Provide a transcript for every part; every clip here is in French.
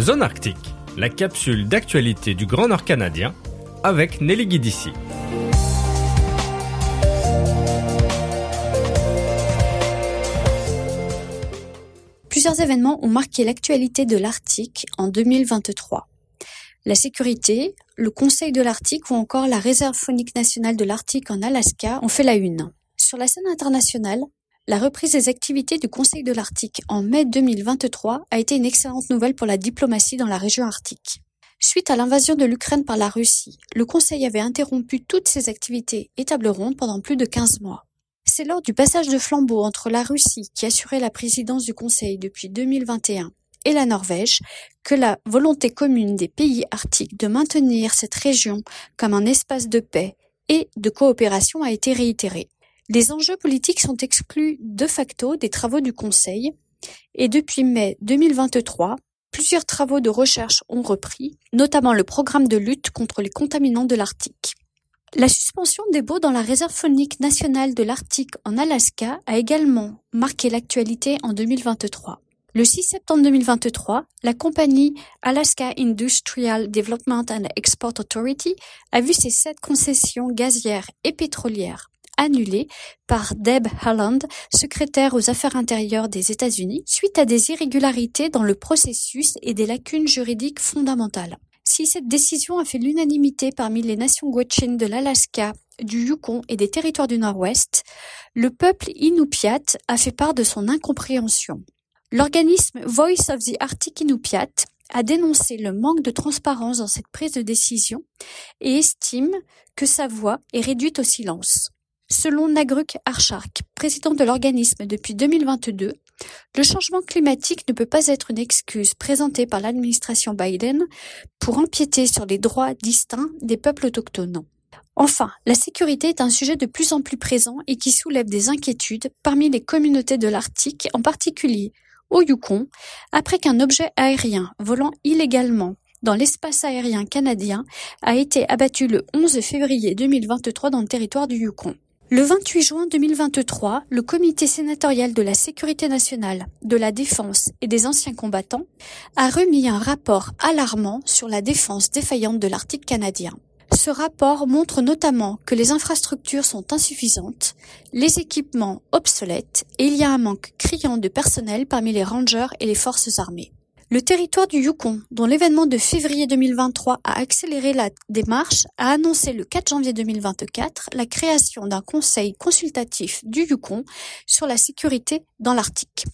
Zone Arctique, la capsule d'actualité du Grand Nord canadien avec Nelly Guidici. Plusieurs événements ont marqué l'actualité de l'Arctique en 2023. La sécurité, le Conseil de l'Arctique ou encore la Réserve faunique nationale de l'Arctique en Alaska ont fait la une. Sur la scène internationale, la reprise des activités du Conseil de l'Arctique en mai 2023 a été une excellente nouvelle pour la diplomatie dans la région arctique. Suite à l'invasion de l'Ukraine par la Russie, le Conseil avait interrompu toutes ses activités et tables rondes pendant plus de 15 mois. C'est lors du passage de flambeau entre la Russie, qui assurait la présidence du Conseil depuis 2021, et la Norvège, que la volonté commune des pays arctiques de maintenir cette région comme un espace de paix et de coopération a été réitérée. Les enjeux politiques sont exclus de facto des travaux du Conseil et depuis mai 2023, plusieurs travaux de recherche ont repris, notamment le programme de lutte contre les contaminants de l'Arctique. La suspension des baux dans la réserve faunique nationale de l'Arctique en Alaska a également marqué l'actualité en 2023. Le 6 septembre 2023, la compagnie Alaska Industrial Development and Export Authority a vu ses sept concessions gazières et pétrolières annulées par Deb Haaland, secrétaire aux Affaires intérieures des États-Unis, suite à des irrégularités dans le processus et des lacunes juridiques fondamentales. Si cette décision a fait l'unanimité parmi les nations Gwich'in de l'Alaska, du Yukon et des territoires du Nord-Ouest, le peuple Inupiat a fait part de son incompréhension. L'organisme Voice of the Arctic Inupiat a dénoncé le manque de transparence dans cette prise de décision et estime que sa voix est réduite au silence. Selon Nagruk Archark, président de l'organisme depuis 2022, le changement climatique ne peut pas être une excuse présentée par l'administration Biden pour empiéter sur les droits distincts des peuples autochtones. Enfin, la sécurité est un sujet de plus en plus présent et qui soulève des inquiétudes parmi les communautés de l'Arctique, en particulier au Yukon, après qu'un objet aérien volant illégalement dans l'espace aérien canadien a été abattu le 11 février 2023 dans le territoire du Yukon. Le 28 juin 2023, le Comité sénatorial de la Sécurité nationale, de la Défense et des anciens combattants a remis un rapport alarmant sur la défense défaillante de l'Arctique canadien. Ce rapport montre notamment que les infrastructures sont insuffisantes, les équipements obsolètes et il y a un manque criant de personnel parmi les rangers et les forces armées. Le territoire du Yukon, dont l'événement de février 2023 a accéléré la démarche, a annoncé le 4 janvier 2024 la création d'un conseil consultatif du Yukon sur la sécurité dans l'Arctique.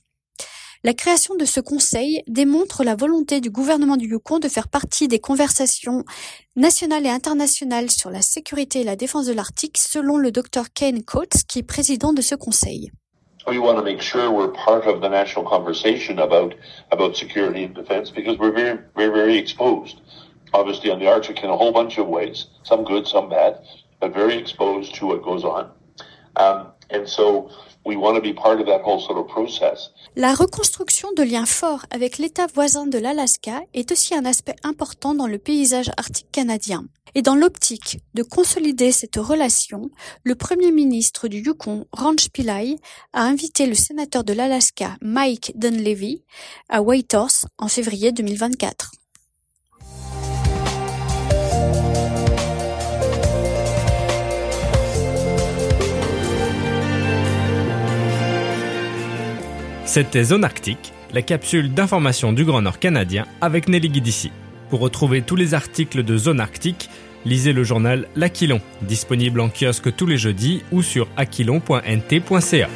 La création de ce conseil démontre la volonté du gouvernement du Yukon de faire partie des conversations nationales et internationales sur la sécurité et la défense de l'Arctique, selon le Dr Kane Coates, qui est président de ce conseil. We want to make sure we're part of the national conversation about about security and defense because we're very very very exposed. Obviously on the arctic in a whole bunch of ways some good some bad but very exposed to what goes on La reconstruction de liens forts avec l'État voisin de l'Alaska est aussi un aspect important dans le paysage arctique canadien. Et dans l'optique de consolider cette relation, le Premier ministre du Yukon, Ranch Pillai, a invité le sénateur de l'Alaska, Mike Dunleavy, à Whitehorse en février 2024. C'était Zone Arctique, la capsule d'information du Grand Nord canadien avec Nelly Guidici. Pour retrouver tous les articles de Zone Arctique, lisez le journal L'Aquilon, disponible en kiosque tous les jeudis ou sur aquilon.nt.ca.